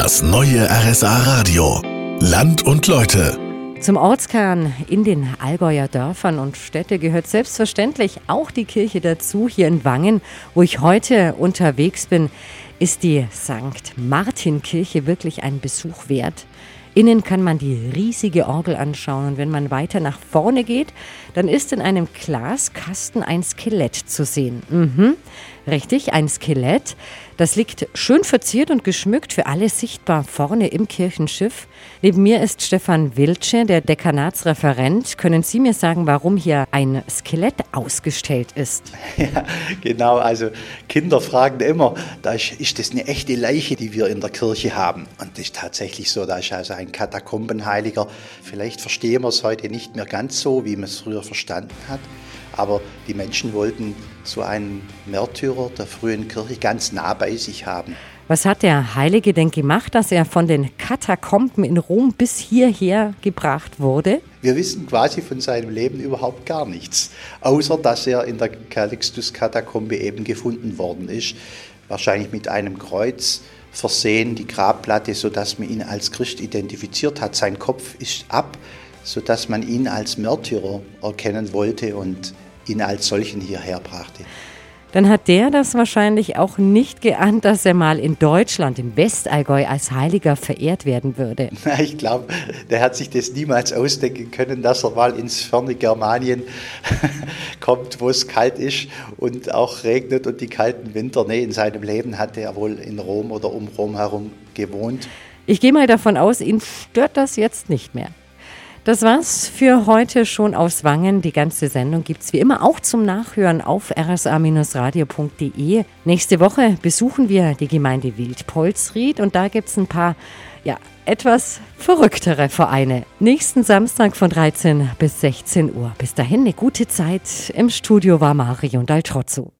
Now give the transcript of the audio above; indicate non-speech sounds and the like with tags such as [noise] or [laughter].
Das neue RSA Radio. Land und Leute. Zum Ortskern in den Allgäuer Dörfern und Städte gehört selbstverständlich auch die Kirche dazu. Hier in Wangen, wo ich heute unterwegs bin, ist die St. Martin Kirche wirklich ein Besuch wert. Innen kann man die riesige Orgel anschauen und wenn man weiter nach vorne geht, dann ist in einem Glaskasten ein Skelett zu sehen. Mhm, richtig, ein Skelett. Das liegt schön verziert und geschmückt für alle sichtbar vorne im Kirchenschiff. Neben mir ist Stefan Wiltsche, der Dekanatsreferent. Können Sie mir sagen, warum hier ein Skelett ausgestellt ist? [laughs] Ja, genau. Also Kinder fragen immer, da ist, ist das eine echte Leiche, die wir in der Kirche haben? Und das ist tatsächlich so. Da ist also ein Katakombenheiliger. Vielleicht verstehen wir es heute nicht mehr ganz so, wie man es früher verstanden hat. Aber die Menschen wollten so einen Märtyrer der frühen Kirche ganz nah bei sich haben. Was hat der Heilige denn gemacht, dass er von den Katakomben in Rom bis hierher gebracht wurde? Wir wissen quasi von seinem Leben überhaupt gar nichts, außer dass er in der Calixtus-Katakombe eben gefunden worden ist, wahrscheinlich mit einem Kreuz versehen, die Grabplatte, sodass man ihn als Christ identifiziert hat. Sein Kopf ist ab, sodass man ihn als Märtyrer erkennen wollte und ihn als solchen hierher brachte. Dann hat der das wahrscheinlich auch nicht geahnt, dass er mal in Deutschland, im Westallgäu, als Heiliger verehrt werden würde. [laughs] Ich glaube, der hat sich das niemals ausdenken können, dass er mal ins ferne Germanien [laughs] kommt, wo es kalt ist und auch regnet und die kalten Winter. Nee, in seinem Leben hatte er wohl in Rom oder um Rom herum gewohnt. Ich gehe mal davon aus, ihn stört das jetzt nicht mehr. Das war's für heute schon aus Wangen. Die ganze Sendung gibt's wie immer auch zum Nachhören auf rsa-radio.de. Nächste Woche besuchen wir die Gemeinde Wildpolsried und da gibt's ein paar, ja, etwas verrücktere Vereine. Nächsten Samstag von 13 bis 16 Uhr. Bis dahin eine gute Zeit. Im Studio war Marion Daltrozzo.